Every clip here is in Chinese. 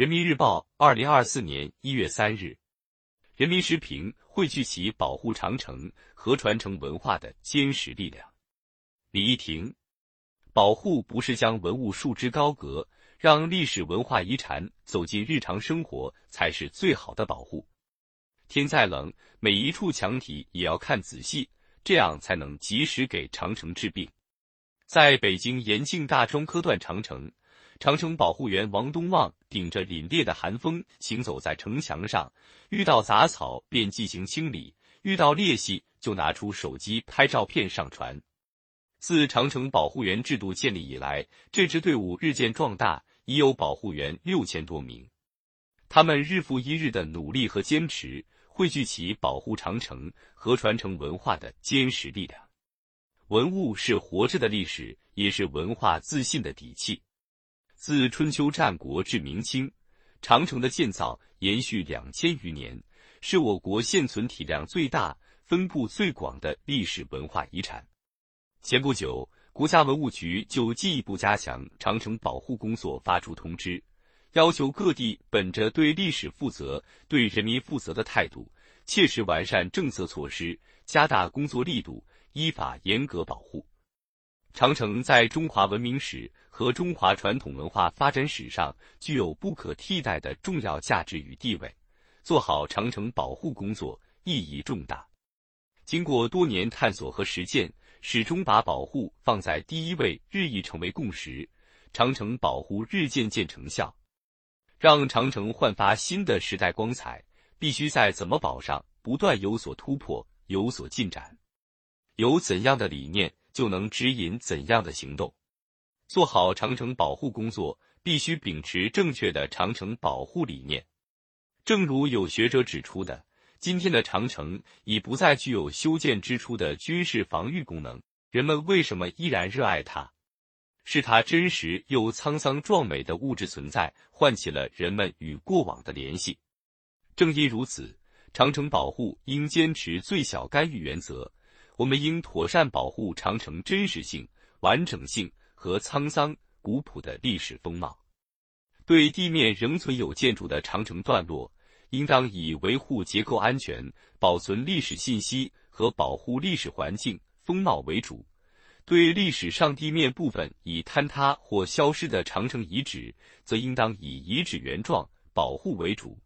人民日报，二零二四年一月三日。人民时评：汇聚起保护长城和传承文化的坚实力量。李一婷，保护不是将文物束之高阁，让历史文化遗产走进日常生活才是最好的保护。天再冷，每一处墙体也要看仔细，这样才能及时给长城治病。在北京延庆大庄科段长城。长城保护员王东旺顶着凛冽的寒风行走在城墙上，遇到杂草便进行清理，遇到裂隙就拿出手机拍照片上传。自长城保护员制度建立以来，这支队伍日渐壮大，已有保护员六千多名。他们日复一日的努力和坚持，汇聚起保护长城和传承文化的坚实力量。文物是活着的历史，也是文化自信的底气。自春秋战国至明清，长城的建造延续两千余年，是我国现存体量最大、分布最广的历史文化遗产。前不久，国家文物局就进一步加强长城保护工作发出通知，要求各地本着对历史负责、对人民负责的态度，切实完善政策措施，加大工作力度，依法严格保护。长城在中华文明史和中华传统文化发展史上具有不可替代的重要价值与地位，做好长城保护工作意义重大。经过多年探索和实践，始终把保护放在第一位，日益成为共识。长城保护日渐见成效，让长城焕发新的时代光彩，必须在怎么保上不断有所突破，有所进展。有怎样的理念？就能指引怎样的行动。做好长城保护工作，必须秉持正确的长城保护理念。正如有学者指出的，今天的长城已不再具有修建之初的军事防御功能。人们为什么依然热爱它？是它真实又沧桑壮美的物质存在，唤起了人们与过往的联系。正因如此，长城保护应坚持最小干预原则。我们应妥善保护长城真实性、完整性和沧桑古朴的历史风貌。对地面仍存有建筑的长城段落，应当以维护结构安全、保存历史信息和保护历史环境风貌为主；对历史上地面部分已坍塌或消失的长城遗址，则应当以遗址原状保护为主，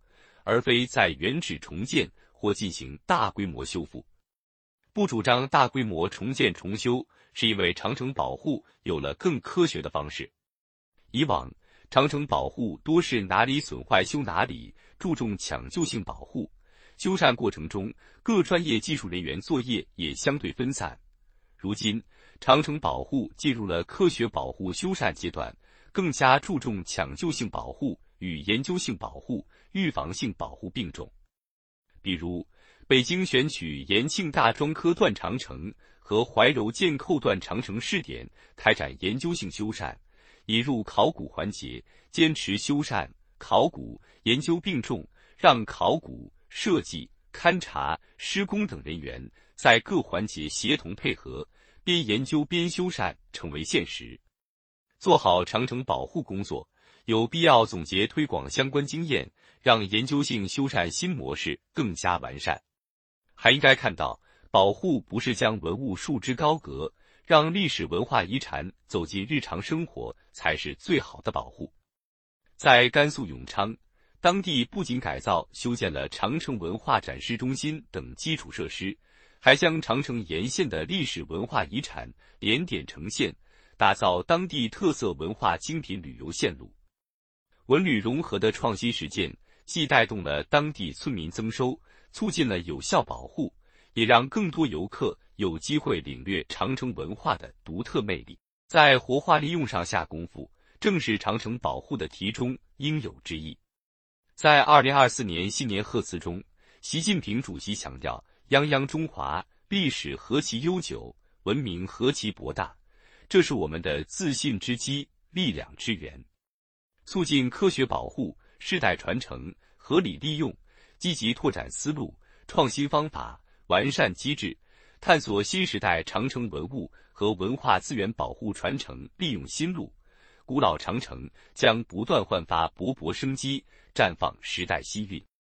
而非在原址重建或进行大规模修复。不主张大规模重建重修，是因为长城保护有了更科学的方式。以往长城保护多是哪里损坏修哪里，注重抢救性保护，修缮过程中各专业技术人员作业也相对分散。如今长城保护进入了科学保护修缮阶段，更加注重抢救性保护与研究性保护、预防性保护并重。比如。北京选取延庆大庄科段长城和怀柔箭扣段长城试点，开展研究性修缮，引入考古环节，坚持修缮、考古研究并重，让考古、设计、勘察、施工等人员在各环节协同配合，边研究边修缮成为现实。做好长城保护工作，有必要总结推广相关经验，让研究性修缮新模式更加完善。还应该看到，保护不是将文物束之高阁，让历史文化遗产走进日常生活才是最好的保护。在甘肃永昌，当地不仅改造修建了长城文化展示中心等基础设施，还将长城沿线的历史文化遗产连点呈现，打造当地特色文化精品旅游线路。文旅融合的创新实践，既带动了当地村民增收。促进了有效保护，也让更多游客有机会领略长城文化的独特魅力。在活化利用上下功夫，正是长城保护的题中应有之义。在二零二四年新年贺词中，习近平主席强调：“泱泱中华，历史何其悠久，文明何其博大，这是我们的自信之基，力量之源。”促进科学保护、世代传承、合理利用。积极拓展思路、创新方法、完善机制，探索新时代长城文物和文化资源保护传承利用新路，古老长城将不断焕发勃勃生机，绽放时代新韵。